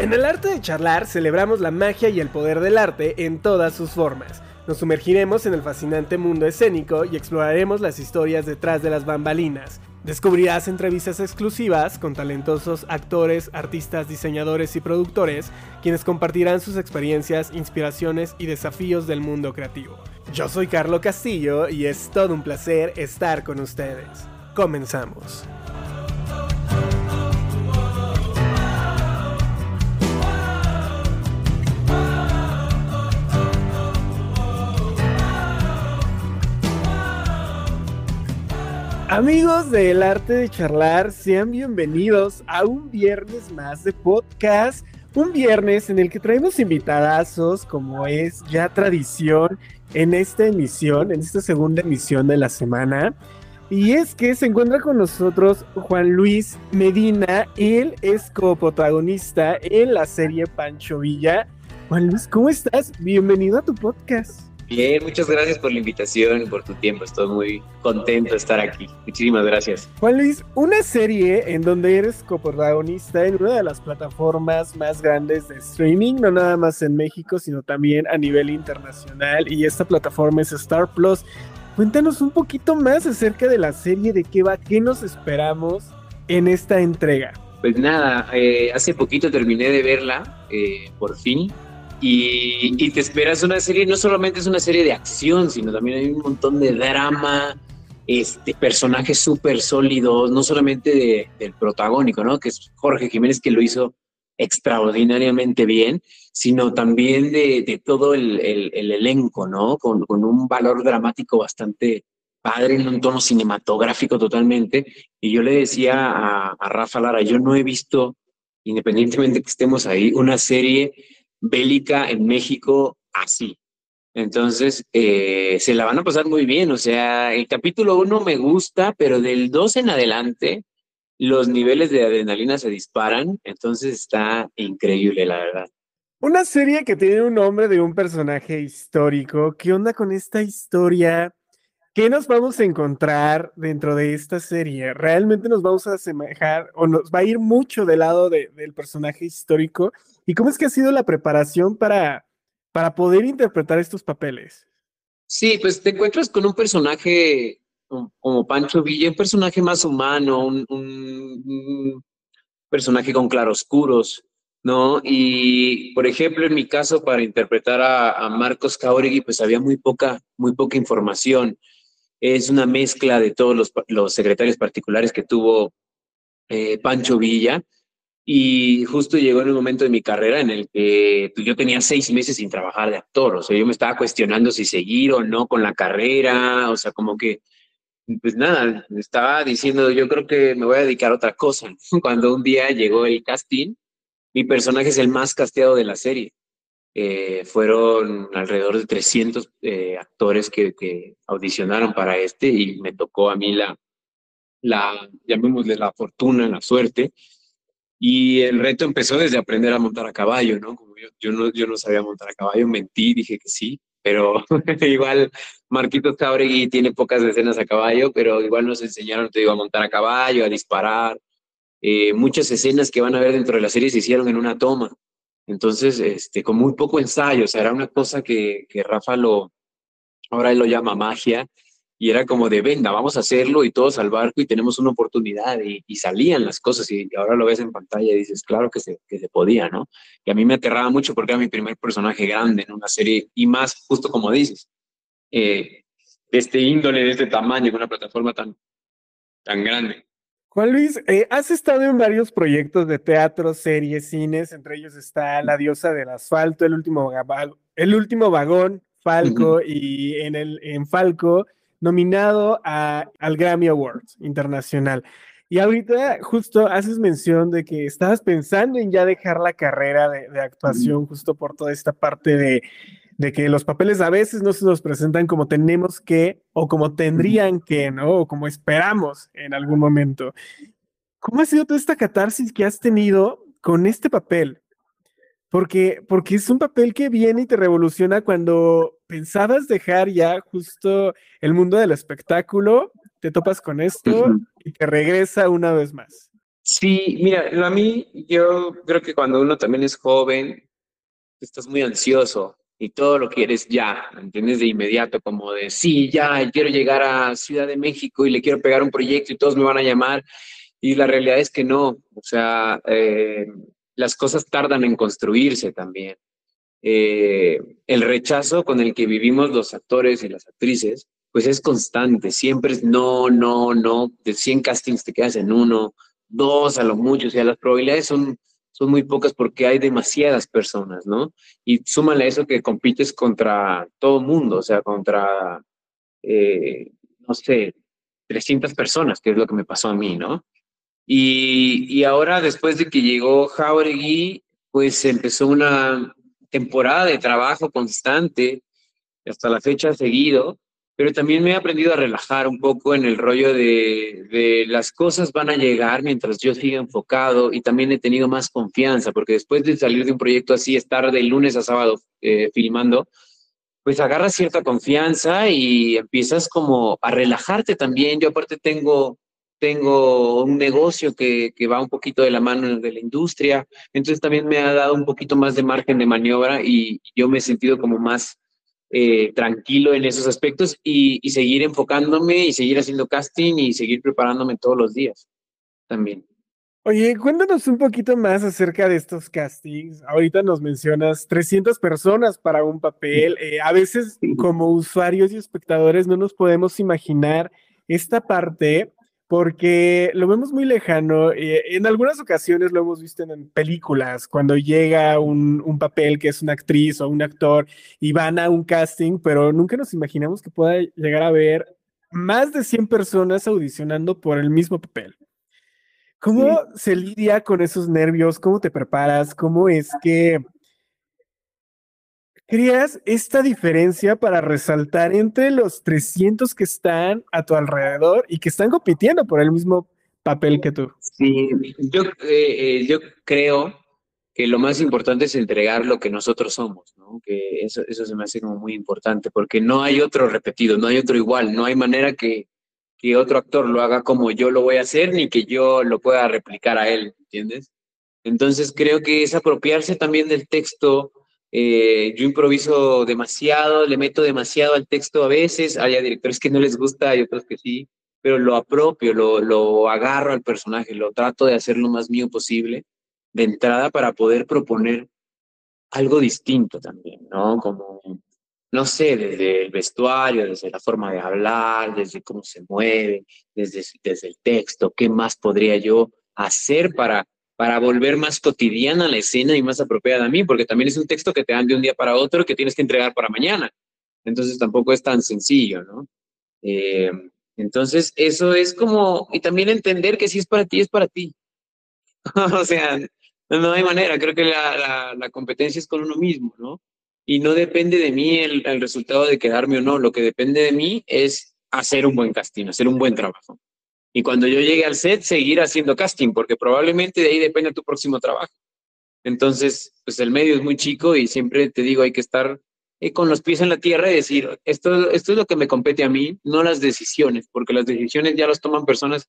En el arte de charlar celebramos la magia y el poder del arte en todas sus formas. Nos sumergiremos en el fascinante mundo escénico y exploraremos las historias detrás de las bambalinas. Descubrirás entrevistas exclusivas con talentosos actores, artistas, diseñadores y productores, quienes compartirán sus experiencias, inspiraciones y desafíos del mundo creativo. Yo soy Carlo Castillo y es todo un placer estar con ustedes. Comenzamos. Amigos del arte de charlar, sean bienvenidos a un viernes más de podcast. Un viernes en el que traemos invitadazos, como es ya tradición en esta emisión, en esta segunda emisión de la semana. Y es que se encuentra con nosotros Juan Luis Medina. Él es coprotagonista en la serie Pancho Villa. Juan Luis, ¿cómo estás? Bienvenido a tu podcast. Bien, muchas gracias por la invitación y por tu tiempo. Estoy muy contento de estar aquí. Muchísimas gracias. Juan Luis, una serie en donde eres coprotagonista en una de las plataformas más grandes de streaming, no nada más en México, sino también a nivel internacional. Y esta plataforma es Star Plus. Cuéntanos un poquito más acerca de la serie, de qué va, qué nos esperamos en esta entrega. Pues nada, eh, hace poquito terminé de verla, eh, por fin y, te esperas una serie, no solamente es una serie de acción, sino también hay un montón de drama, este, personajes súper sólidos, no solamente del protagónico, ¿no? Que es Jorge Jiménez que lo hizo extraordinariamente bien, sino también de, todo el, elenco, ¿no? Con, un valor dramático bastante padre, en un tono cinematográfico totalmente. Y yo le decía a, a Rafa Lara, yo no he visto, independientemente que estemos ahí, una serie bélica en México así. Entonces, eh, se la van a pasar muy bien. O sea, el capítulo uno me gusta, pero del 2 en adelante, los niveles de adrenalina se disparan. Entonces, está increíble, la verdad. Una serie que tiene un nombre de un personaje histórico. ¿Qué onda con esta historia? ¿Qué nos vamos a encontrar dentro de esta serie? ¿Realmente nos vamos a asemejar o nos va a ir mucho del lado del personaje histórico? ¿Y cómo es que ha sido la preparación para, para poder interpretar estos papeles? Sí, pues te encuentras con un personaje como Pancho Villa, un personaje más humano, un, personaje con claroscuros, ¿no? Y, por ejemplo, en mi caso, para interpretar a, Marcos Cauregui, pues había muy poca, muy poca información es una mezcla de todos los, secretarios particulares que tuvo eh, Pancho Villa. Y justo llegó en un momento de mi carrera en el que pues, yo tenía seis meses sin trabajar de actor. O sea, yo me estaba cuestionando si seguir o no con la carrera. O sea, como que, pues nada, estaba diciendo, yo creo que me voy a dedicar a otra cosa. Cuando un día llegó el casting, mi personaje es el más casteado de la serie. Eh, fueron alrededor de 300 eh, actores que, audicionaron para este y me tocó a mí la, la, llamémosle la fortuna, la suerte. Y el reto empezó desde aprender a montar a caballo, ¿no? Como yo, no, yo no sabía montar a caballo, mentí, dije que sí, pero igual Marquitos Cabregui tiene pocas escenas a caballo, pero igual nos enseñaron, te digo, a montar a caballo, a disparar. Eh, muchas escenas que van a ver dentro de la serie se hicieron en una toma. Entonces, este, con muy poco ensayo, o sea, era una cosa que, que Rafa lo, ahora él lo llama magia, y era como de, venga, vamos a hacerlo y todos al barco y tenemos una oportunidad y, salían las cosas y, ahora lo ves en pantalla y dices, claro que se, que se podía, ¿no? Y a mí me aterraba mucho porque era mi primer personaje grande en una serie y más, justo como dices, eh, de este índole, de este tamaño, en una plataforma tan, tan grande. Juan Luis, eh, has estado en varios proyectos de teatro, series, cines, entre ellos está La diosa del asfalto, El último, el último vagón, Falco, y en, el, en Falco, nominado al Grammy Awards Internacional. Y ahorita justo haces mención de que estabas pensando en ya dejar la carrera de actuación justo por toda esta parte de, de que los papeles a veces no se nos presentan como tenemos que o como tendrían que, ¿no? O como esperamos en algún momento. ¿Cómo ha sido toda esta catarsis que has tenido con este papel? Porque, porque es un papel que viene y te revoluciona cuando pensabas dejar ya justo el mundo del espectáculo, te topas con esto y te regresa una vez más. Sí, mira, a mí yo creo que cuando uno también es joven, estás muy ansioso y todo lo quieres ya, ¿entiendes? De inmediato, como de, sí, ya, quiero llegar a Ciudad de México y le quiero pegar un proyecto y todos me van a llamar. Y la realidad es que no, o sea, eh, las cosas tardan en construirse también. Eh, el rechazo con el que vivimos los actores y las actrices, pues es constante, siempre es no, no, no, de 100 castings te quedas en uno, dos a lo mucho, o sea, las probabilidades son, son muy pocas porque hay demasiadas personas, ¿no? Y súmale eso que compites contra todo mundo, o sea, contra, eh, no sé, 300 personas, que es lo que me pasó a mí, ¿no? Y, y ahora, después de que llegó Jauregui, pues empezó una temporada de trabajo constante, hasta la fecha seguido, pero también me he aprendido a relajar un poco en el rollo de, de, las cosas van a llegar mientras yo siga enfocado y también he tenido más confianza, porque después de salir de un proyecto así, estar de lunes a sábado eh, filmando, pues agarras cierta confianza y empiezas como a relajarte también. Yo aparte tengo, tengo un negocio que, que va un poquito de la mano de la industria, entonces también me ha dado un poquito más de margen de maniobra y yo me he sentido como más eh, tranquilo en esos aspectos y, y, seguir enfocándome y seguir haciendo casting y seguir preparándome todos los días también. Oye, cuéntanos un poquito más acerca de estos castings. Ahorita nos mencionas 300 personas para un papel. Eh, a veces como usuarios y espectadores no nos podemos imaginar esta parte porque lo vemos muy lejano. Eh, en algunas ocasiones lo hemos visto en, películas, cuando llega un, un, papel que es una actriz o un actor y van a un casting, pero nunca nos imaginamos que pueda llegar a ver más de 100 personas audicionando por el mismo papel. ¿Cómo sí. se lidia con esos nervios? ¿Cómo te preparas? ¿Cómo es que creas esta diferencia para resaltar entre los 300 que están a tu alrededor y que están compitiendo por el mismo papel que tú? Sí, yo, eh, yo creo que lo más importante es entregar lo que nosotros somos, ¿no? Que eso, eso se me hace como muy importante, porque no hay otro repetido, no hay otro igual, no hay manera que, que otro actor lo haga como yo lo voy a hacer, ni que yo lo pueda replicar a él, ¿entiendes? Entonces creo que es apropiarse también del texto, eh, yo improviso demasiado, le meto demasiado al texto a veces, hay directores que no les gusta, hay otros que sí, pero lo apropio, lo, lo agarro al personaje, lo trato de hacer lo más mío posible de entrada para poder proponer algo distinto también, ¿no? Como, no sé, desde el vestuario, desde la forma de hablar, desde cómo se mueve, desde, desde el texto, ¿qué más podría yo hacer para para volver más cotidiana la escena y más apropiada a mí, porque también es un texto que te dan de un día para otro que tienes que entregar para mañana. Entonces tampoco es tan sencillo, ¿no? Eh, entonces eso es como, y también entender que si es para ti, es para ti. o sea, no hay manera, creo que la, competencia es con uno mismo, ¿no? Y no depende de mí el resultado de quedarme o no, lo que depende de mí es hacer un buen casting, hacer un buen trabajo. Y cuando yo llegue al set, seguir haciendo casting, porque probablemente de ahí depende tu próximo trabajo. Entonces, pues el medio es muy chico y siempre te digo, hay que estar eh, con los pies en la tierra y decir, esto, esto es lo que me compete a mí, no las decisiones, porque las decisiones ya las toman personas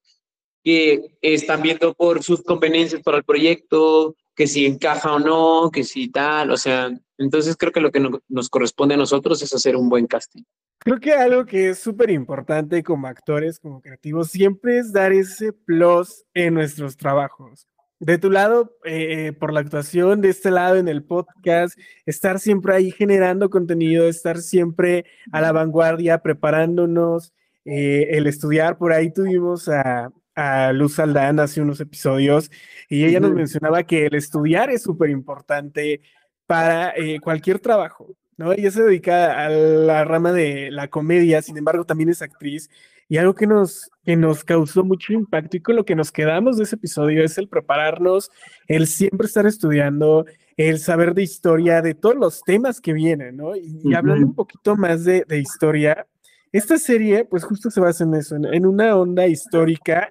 que están viendo por sus conveniencias para el proyecto, que si encaja o no, que si tal, o sea, entonces creo que lo que no, nos corresponde a nosotros es hacer un buen casting. Creo que algo que es súper importante como actores, como creativos, siempre es dar ese plus en nuestros trabajos. De tu lado, eh, por la actuación, de este lado en el podcast, estar siempre ahí generando contenido, estar siempre a la vanguardia, preparándonos, eh, el estudiar. Por ahí tuvimos a, a Luz Aldán hace unos episodios y ella nos mencionaba que el estudiar es súper importante para eh, cualquier trabajo. ¿no? Ella se dedica a la rama de la comedia, sin embargo también es actriz y algo que nos, que nos causó mucho impacto y con lo que nos quedamos de ese episodio es el prepararnos, el siempre estar estudiando, el saber de historia, de todos los temas que vienen, ¿no? Y, y hablando un poquito más de, de, historia, esta serie pues justo se basa en eso, en, en una onda histórica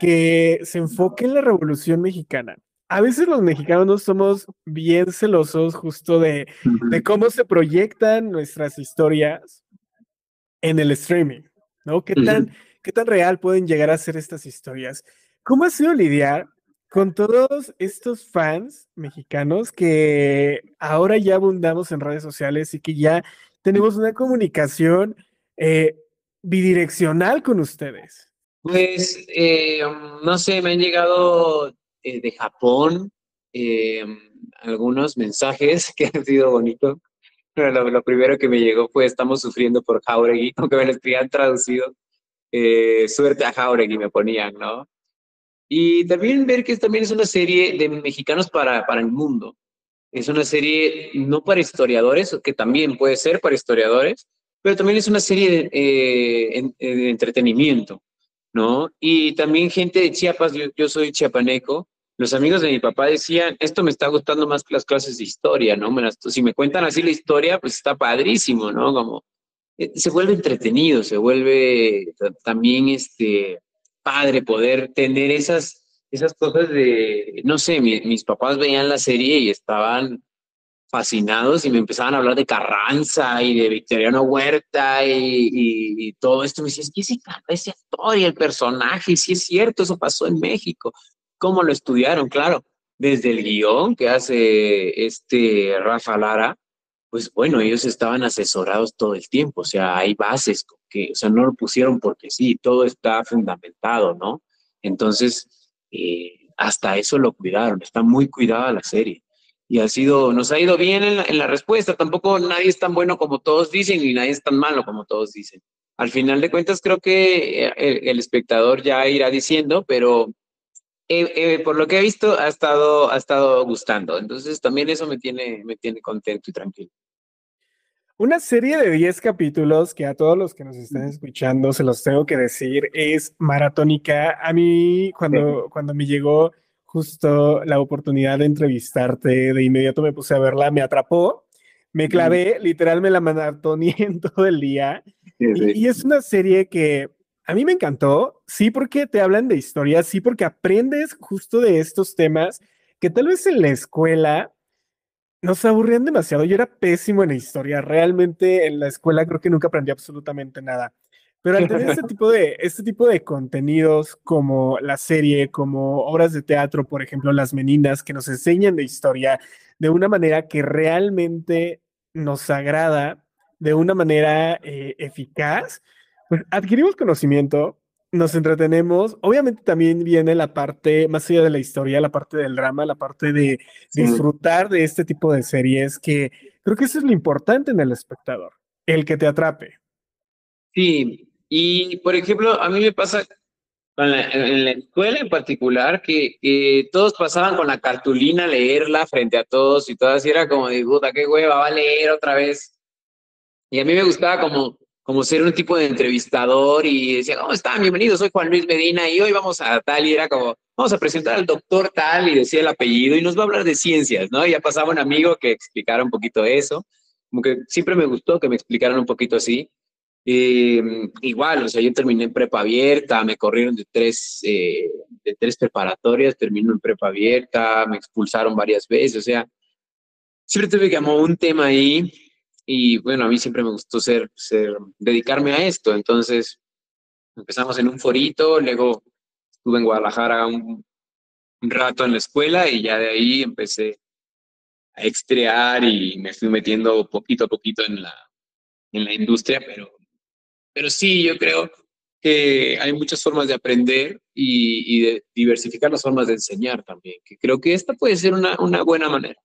que se enfoque en la Revolución Mexicana a veces los mexicanos somos bien celosos justo de, de, cómo se proyectan nuestras historias en el streaming, ¿no? ¿Qué tan, ¿Qué tan real pueden llegar a ser estas historias? ¿Cómo ha sido lidiar con todos estos fans mexicanos que ahora ya abundamos en redes sociales y que ya tenemos una comunicación eh, bidireccional con ustedes? Pues, eh, no sé, me han llegado eh, de Japón algunos mensajes que han sido bonitos. Lo, primero que me llegó fue, estamos sufriendo por Jauregui, aunque me lo habían traducido. suerte a Jauregui me ponían, ¿no? Y también ver que también es una serie de mexicanos para, para el mundo. Es una serie no para historiadores, que también puede ser para historiadores, pero también es una serie de, eh, entretenimiento, ¿no? Y también gente de Chiapas, yo, soy chiapaneco, los amigos de mi papá decían, esto me está gustando más que las clases de historia, ¿no? si me cuentan así la historia, pues está padrísimo, ¿no? Como eh, se vuelve entretenido, se vuelve también este, padre poder tener esas, esas cosas de, no sé, mis papás veían la serie y estaban fascinados y me empezaban a hablar de Carranza y de Victoriano Huerta y, todo esto. Me decía, es que ese, actor y el personaje, y sí es cierto, eso pasó en México. ¿Cómo lo estudiaron? Claro, desde el guion que hace este Rafa Lara, pues bueno, ellos estaban asesorados todo el tiempo, o sea, hay bases que, o sea, no lo pusieron porque sí, todo está fundamentado, ¿no? Entonces, eh, hasta eso lo cuidaron, está muy cuidada la serie. Y ha sido, nos ha ido bien en la, respuesta, tampoco nadie es tan bueno como todos dicen y nadie es tan malo como todos dicen. Al final de cuentas, creo que eh, el, espectador ya irá diciendo, pero eh, por lo que he visto, ha estado, ha estado gustando. Entonces, también eso me tiene, me tiene contento y tranquilo. Una serie de 10 capítulos que a todos los que nos están escuchando se los tengo que decir es maratónica. A mí cuando, cuando me llegó justo la oportunidad de entrevistarte, de inmediato me puse a verla, me atrapó, me clavé, literal me la maratoné en todo el día. Y, y, es una serie que a mí me encantó, sí porque te hablan de historia, sí porque aprendes justo de estos temas que tal vez en la escuela nos aburrían demasiado. Yo era pésimo en la historia. Realmente en la escuela creo que nunca aprendí absolutamente nada. Pero al tener este tipo de, este tipo de contenidos como la serie, como obras de teatro, por ejemplo, Las Meninas, que nos enseñan de historia de una manera que realmente nos agrada, de una manera eh, eficaz, pues adquirimos conocimiento, nos entretenemos. Obviamente también viene la parte, más allá de la historia, la parte del drama, la parte de disfrutar de este tipo de series, que creo que eso es lo importante en el espectador, el que te atrape. Sí, y por ejemplo, a mí me pasa en la, escuela en particular que, todos pasaban con la cartulina a leerla frente a todos y todas, y era como de puta, qué hueva, va a leer otra vez. Y a mí me gustaba como como ser un tipo de entrevistador y decía, ¿cómo están? Bienvenidos, soy Juan Luis Medina y hoy vamos a tal, y era como, vamos a presentar al doctor tal y decía el apellido y nos va a hablar de ciencias, ¿no? Y ya pasaba un amigo que explicara un poquito eso, como que siempre me gustó que me explicaran un poquito así. Igual, o sea, yo terminé en prepa abierta, me corrieron de tres, eh, de tres preparatorias, terminé en prepa abierta, me expulsaron varias veces, o sea, siempre tuve como un tema ahí y bueno, a mí siempre me gustó ser, ser, dedicarme a esto. Entonces, empezamos en un forito, luego estuve en Guadalajara un, rato en la escuela y ya de ahí empecé a extrear y me fui metiendo poquito a poquito en la, en la industria, pero, pero sí, yo creo que hay muchas formas de aprender y, y, de diversificar las formas de enseñar también, que creo que esta puede ser una, una buena manera.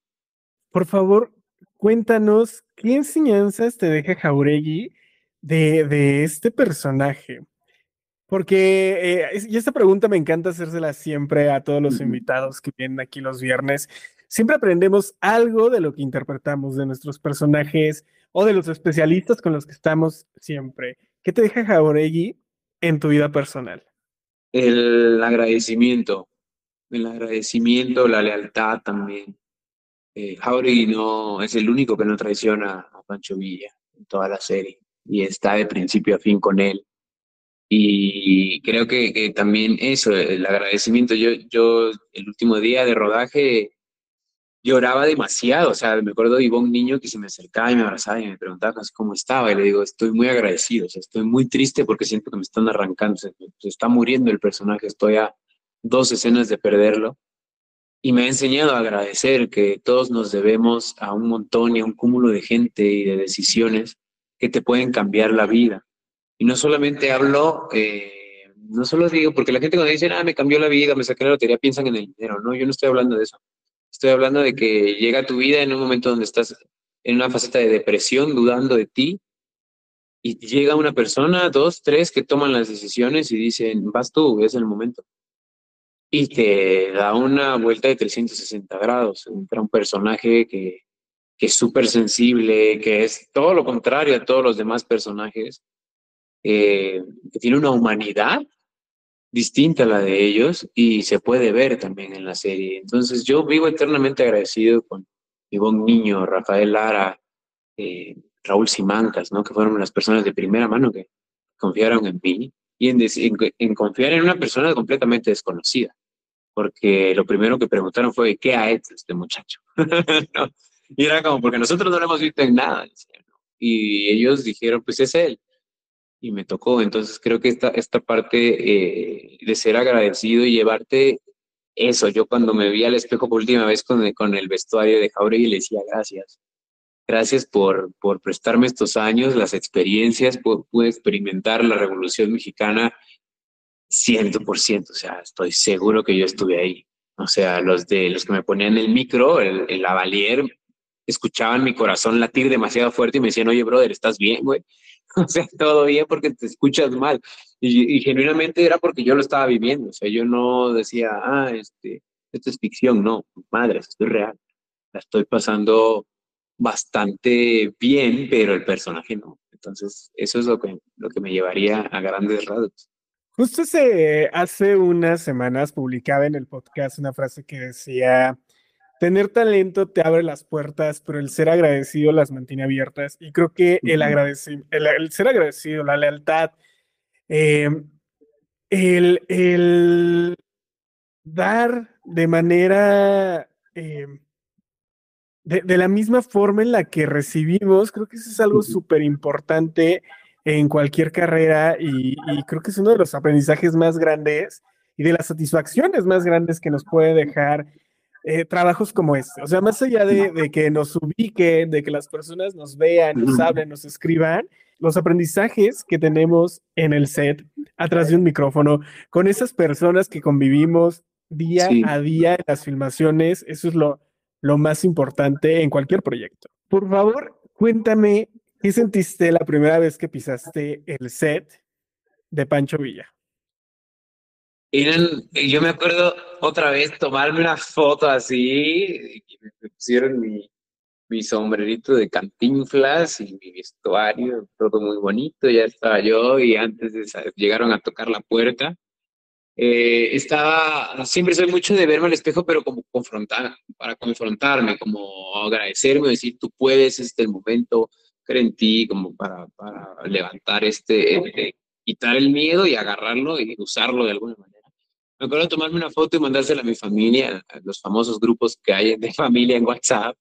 Por favor, cuéntanos qué enseñanzas te deja Jauregui de, de este personaje. Porque, eh, y esta pregunta me encanta hacérsela siempre a todos los invitados que vienen aquí los viernes. Siempre aprendemos algo de lo que interpretamos de nuestros personajes o de los especialistas con los que estamos siempre. ¿Qué te deja Jauregui en tu vida personal? El agradecimiento, el agradecimiento, la lealtad también. Eh, Jauregui no es el único que no traiciona a Pancho Villa en toda la serie y está de principio a fin con él. Y creo que, también eso, el agradecimiento. Yo, yo el último día de rodaje lloraba demasiado, o sea, me acuerdo de Ivonne Niño que se me acercaba y me abrazaba y me preguntaba cómo estaba y le digo, estoy muy agradecido, o sea, estoy muy triste porque siento que me están arrancando, se, está muriendo el personaje, estoy a dos escenas de perderlo y me ha enseñado a agradecer que todos nos debemos a un montón y a un cúmulo de gente y de decisiones que te pueden cambiar la vida. Y no solamente hablo, eh, no solo digo, porque la gente cuando dice, ah, me cambió la vida, me saqué la lotería, piensan en el dinero. No, yo no estoy hablando de eso. Estoy hablando de que llega a tu vida en un momento donde estás en una faceta de depresión, dudando de ti, y llega una persona, dos, tres, que toman las decisiones y dicen, vas tú, es el momento y te da una vuelta de 360 grados. Entra un personaje que, es súper sensible, que es todo lo contrario a todos los demás personajes, eh, que tiene una humanidad distinta la de ellos y se puede ver también en la serie. Entonces yo vivo eternamente agradecido con buen Niño, Rafael Lara, eh, Raúl Simancas, ¿no? que fueron las personas de primera mano que confiaron en mí y en, confiar en una persona completamente desconocida, porque lo primero que preguntaron fue, ¿qué ha hecho este muchacho? Y era como, porque nosotros no lo hemos visto en nada. Y ellos dijeron, pues es él. Y me tocó. Entonces creo que esta, esta parte eh, de ser agradecido y llevarte eso, yo cuando me vi al espejo por última vez con, con el vestuario de Jauregui le decía gracias Gracias por, por prestarme estos años, las experiencias, pude experimentar la Revolución Mexicana 100%, o sea, estoy seguro que yo estuve ahí. O sea, los de los que me ponían el micro, el, el lavalier, escuchaban mi corazón latir demasiado fuerte y me decían, oye, brother, ¿estás bien, güey? O sea, todo bien porque te escuchas mal. Y, genuinamente era porque yo lo estaba viviendo. O sea, yo no decía, ah, este, esto es ficción. No, madre, esto es real. La estoy pasando bastante bien, pero el personaje no. Entonces, eso es lo que, lo que me llevaría a grandes rasgos. Justo hace, hace unas semanas publicaba en el podcast una frase que decía, tener talento te abre las puertas, pero el ser agradecido las mantiene abiertas. Y creo que el, el, ser agradecido, la lealtad, em, el, el, dar de manera... Eh, de, la misma forma en la que recibimos, creo que eso es algo súper importante en cualquier carrera y, creo que es uno de los aprendizajes más grandes y de las satisfacciones más grandes que nos puede dejar eh, trabajos como este. O sea, más allá de, que nos ubiquen, de que las personas nos vean, nos hablen, nos escriban, los aprendizajes que tenemos en el set, atrás de un micrófono, con esas personas que convivimos día a día en las filmaciones, eso es lo, lo más importante en cualquier proyecto. Por favor, cuéntame, ¿qué sentiste la primera vez que pisaste el set de Pancho Villa? Yo me acuerdo otra vez tomarme una foto así, y me pusieron mi, sombrerito de cantinflas y mi vestuario, todo muy bonito, ya estaba yo y antes de, llegaron a tocar la puerta eh, estaba, siempre soy mucho de verme al espejo, pero como confrontar, para confrontarme, como agradecerme, decir, tú puedes, este el momento, cree en ti, como para, para levantar este, eh, quitar el miedo y agarrarlo y usarlo de alguna manera. Me acuerdo de tomarme una foto y mandársela a mi familia, a los famosos grupos que hay de familia en WhatsApp,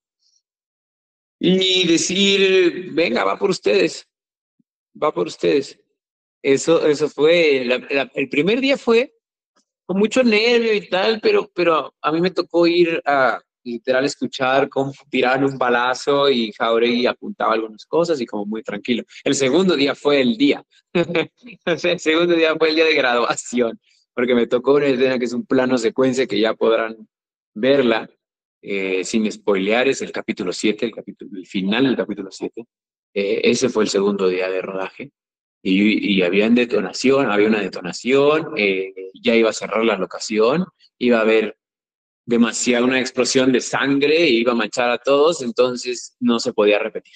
y decir, venga, va por ustedes, va por ustedes. Eso, eso fue, el primer día fue con mucho nervio y tal, pero, pero a mí me tocó ir a literal escuchar cómo tiraban un balazo y Jauregui apuntaba algunas cosas y como muy tranquilo. El segundo día fue el día. el segundo día fue el día de graduación, porque me tocó una escena que es un plano secuencia que ya podrán verla eh, sin spoilear, es el capítulo 7, el, el final del capítulo 7. Eh, ese fue el segundo día de rodaje y, había detonación, había una detonación, eh, ya iba a cerrar la locación, iba a haber demasiada una explosión de sangre, iba a manchar a todos, entonces no se podía repetir.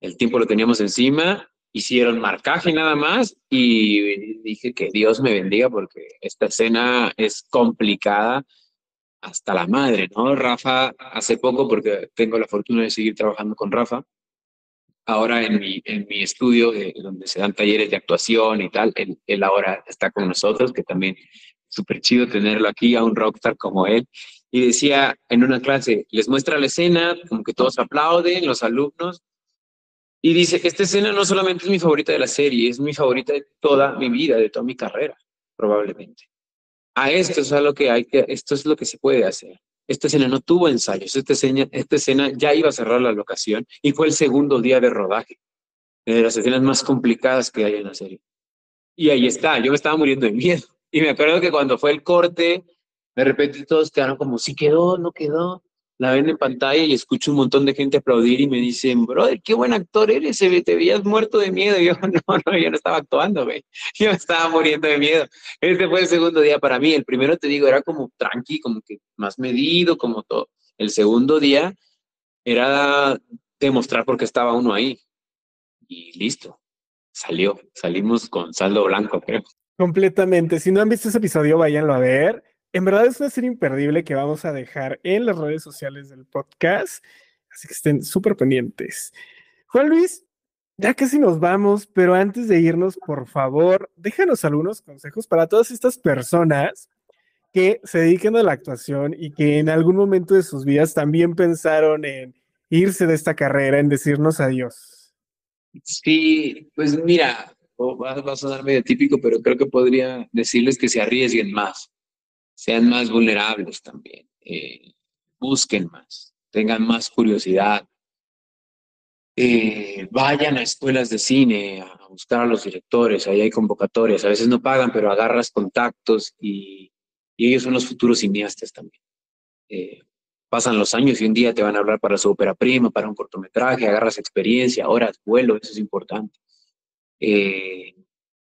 El tiempo lo teníamos encima, hicieron marcaje nada más y dije que Dios me bendiga porque esta escena es complicada hasta la madre, ¿no? Rafa, hace poco, porque tengo la fortuna de seguir trabajando con Rafa, ahora en mi, en mi estudio, donde se dan talleres de actuación y tal, él, él ahora está con nosotros, que también súper chido tenerlo aquí, a un rockstar como él. Y decía en una clase, les muestra la escena, como que todos aplauden, los alumnos, y dice, esta escena no solamente es mi favorita de la serie, es mi favorita de toda mi vida, de toda mi carrera, probablemente. A esto es lo que hay que, esto es lo que se puede hacer. esta escena no tuvo ensayos, esta escena, esta escena ya iba a cerrar la locación y fue el segundo día de rodaje, de las escenas más complicadas que hay en la serie. Y ahí está, yo me estaba muriendo de miedo. Y me acuerdo que cuando fue el corte, de repente todos quedaron como, sí quedó, no quedó la ven en pantalla y escucho un montón de gente aplaudir y me dicen, brother, qué buen actor eres, te veías muerto de miedo. Y yo, no, no, yo no estaba actuando, güey. Yo estaba muriendo de miedo. Este fue el segundo día para mí. El primero, te digo, era como tranqui, como que más medido, como todo. El segundo día era demostrar por qué estaba uno ahí. Y listo, salió. Salimos con saldo blanco, creo. Completamente. Si no han visto ese episodio, váyanlo a ver. En verdad es una serie imperdible que vamos a dejar en las redes sociales del podcast, así que estén súper pendientes. Juan Luis, ya casi nos vamos, pero antes de irnos, por favor, déjanos algunos consejos para todas estas personas que se dediquen a la actuación y que en algún momento de sus vidas también pensaron en irse de esta carrera, en decirnos adiós. Sí, pues mira, va, a sonar medio típico, pero creo que podría decirles que se arriesguen más sean más vulnerables también, eh, busquen más, tengan más curiosidad, eh, vayan a escuelas de cine a buscar a los directores, ahí hay convocatorias, a veces no pagan, pero agarras contactos y, ellos son los futuros cineastas también. Eh, pasan los años y un día te van a hablar para su ópera prima, para un cortometraje, agarras experiencia, horas, vuelo, eso es importante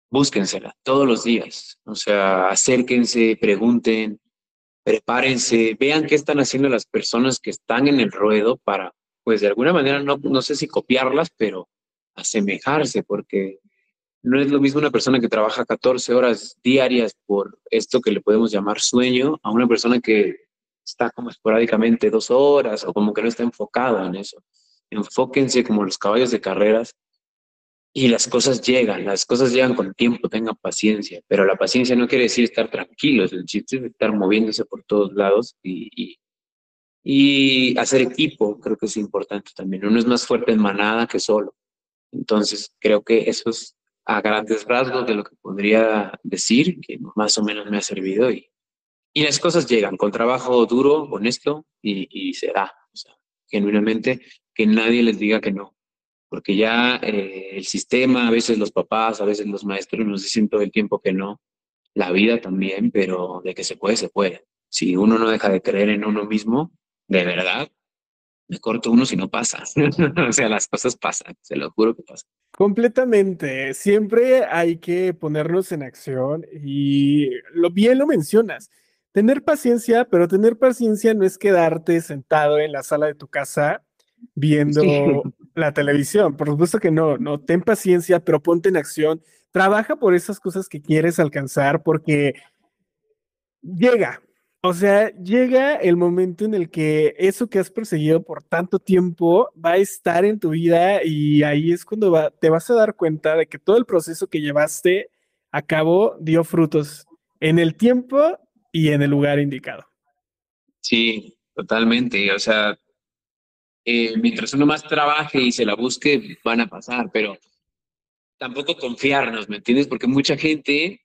búsquensela todos los días. O sea, acérquense, pregunten, prepárense, vean qué están haciendo las personas que están en el ruedo para, pues de alguna manera, no, no sé si copiarlas, pero asemejarse, porque no es lo mismo una persona que trabaja 14 horas diarias por esto que le podemos llamar sueño, a una persona que está como esporádicamente dos horas o como que no está enfocado en eso. Enfóquense como los caballos de carreras y las cosas llegan, las cosas llegan con tiempo, tengan paciencia, pero la paciencia no quiere decir estar tranquilos, el chiste es estar moviéndose por todos lados y, y, hacer equipo, creo que es importante también. Uno es más fuerte en manada que solo. Entonces, creo que eso es a grandes rasgos de lo que podría decir, que más o menos me ha servido y, y las cosas llegan con trabajo duro, honesto y, y o sea, genuinamente, que nadie les diga que no porque ya eh, el sistema, a veces los papás, a veces los maestros nos dicen todo el tiempo que no, la vida también, pero de que se puede, se puede. Si uno no deja de creer en uno mismo, de verdad, me corto uno si no pasa. o sea, las cosas pasan, se lo juro que pasan. Completamente. Siempre hay que ponernos en acción y lo bien lo mencionas. Tener paciencia, pero tener paciencia no es quedarte sentado en la sala de tu casa viendo la televisión. Por supuesto que no, no, ten paciencia, pero ponte en acción. Trabaja por esas cosas que quieres alcanzar porque llega, o sea, llega el momento en el que eso que has perseguido por tanto tiempo va a estar en tu vida y ahí es cuando te vas a dar cuenta de que todo el proceso que llevaste a cabo dio frutos en el tiempo y en el lugar indicado. Sí, totalmente. O sea, eh, mientras uno más trabaje y se la busque, van a pasar, pero tampoco confiarnos, ¿me entiendes? Porque mucha gente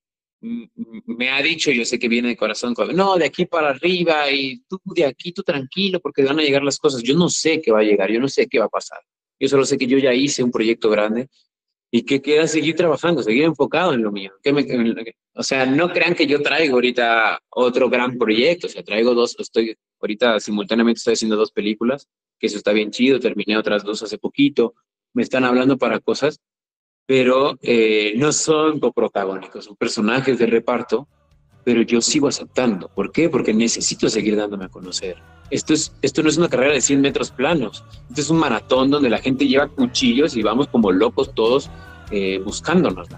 me ha dicho, yo sé que viene de corazón, no, de aquí para arriba y tú de aquí, tú tranquilo, porque van a llegar las cosas. Yo no sé qué va a llegar, yo no sé qué va a pasar. Yo solo sé que yo ya hice un proyecto grande y que queda seguir trabajando, seguir enfocado en lo mío. o sea, no crean que yo traigo ahorita otro gran proyecto, o sea, traigo dos, estoy ahorita simultáneamente estoy haciendo dos películas que eso está bien chido, terminé otras dos hace poquito, me están hablando para cosas, pero eh, no son coprotagónicos, son personajes de reparto, pero yo sigo aceptando. ¿Por qué? Porque necesito seguir dándome a conocer. Esto, es, esto no es una carrera de 100 metros planos, esto es un maratón donde la gente lleva cuchillos y vamos como locos todos eh, buscándonos.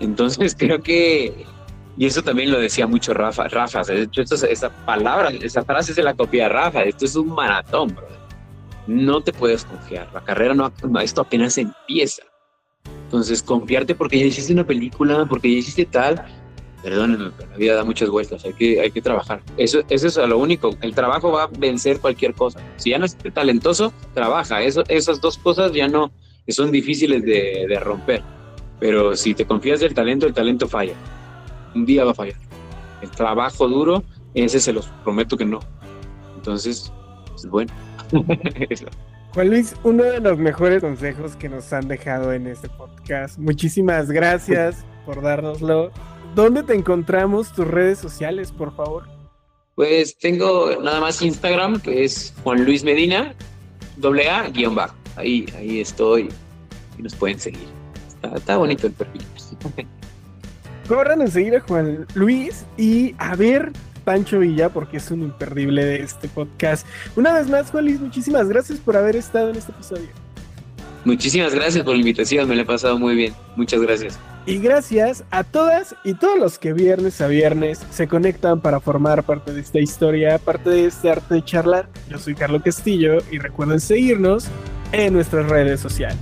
Entonces creo que, y eso también lo decía mucho Rafa, Rafa, esa palabra, esa frase se la copia Rafa, esto es un maratón, brother no te puedes confiar. La carrera no, esto apenas empieza. Entonces, confiarte porque ya hiciste una película, porque ya hiciste tal. Perdónenme, la vida da muchas vueltas, hay que, hay que trabajar. Eso, eso es lo único. El trabajo va a vencer cualquier cosa. Si ya no es talentoso, trabaja. Eso, esas dos cosas ya no son difíciles de, de romper. Pero si te confías del talento, el talento falla. Un día va a fallar. El trabajo duro, ese se los prometo que no. Entonces, pues bueno. Juan Luis, uno de los mejores consejos que nos han dejado en este podcast. Muchísimas gracias por dárnoslo. ¿Dónde te encontramos tus redes sociales, por favor? Pues tengo nada más Instagram, que es Juan Luis Medina, doble A, guion bajo. Ahí, ahí estoy y nos pueden seguir. Está, bonito el perfil. Corran a seguir a Juan Luis y a ver Pancho Villa, porque es un imperdible de este podcast. Una vez más, Juan Luis, muchísimas gracias por haber estado en este episodio. Muchísimas gracias por la invitación, me la he pasado muy bien. Muchas gracias. Y gracias a todas y todos los que viernes a viernes se conectan para formar parte de esta historia, parte de este arte de charlar. Yo soy Carlos Castillo y recuerden seguirnos en nuestras redes sociales.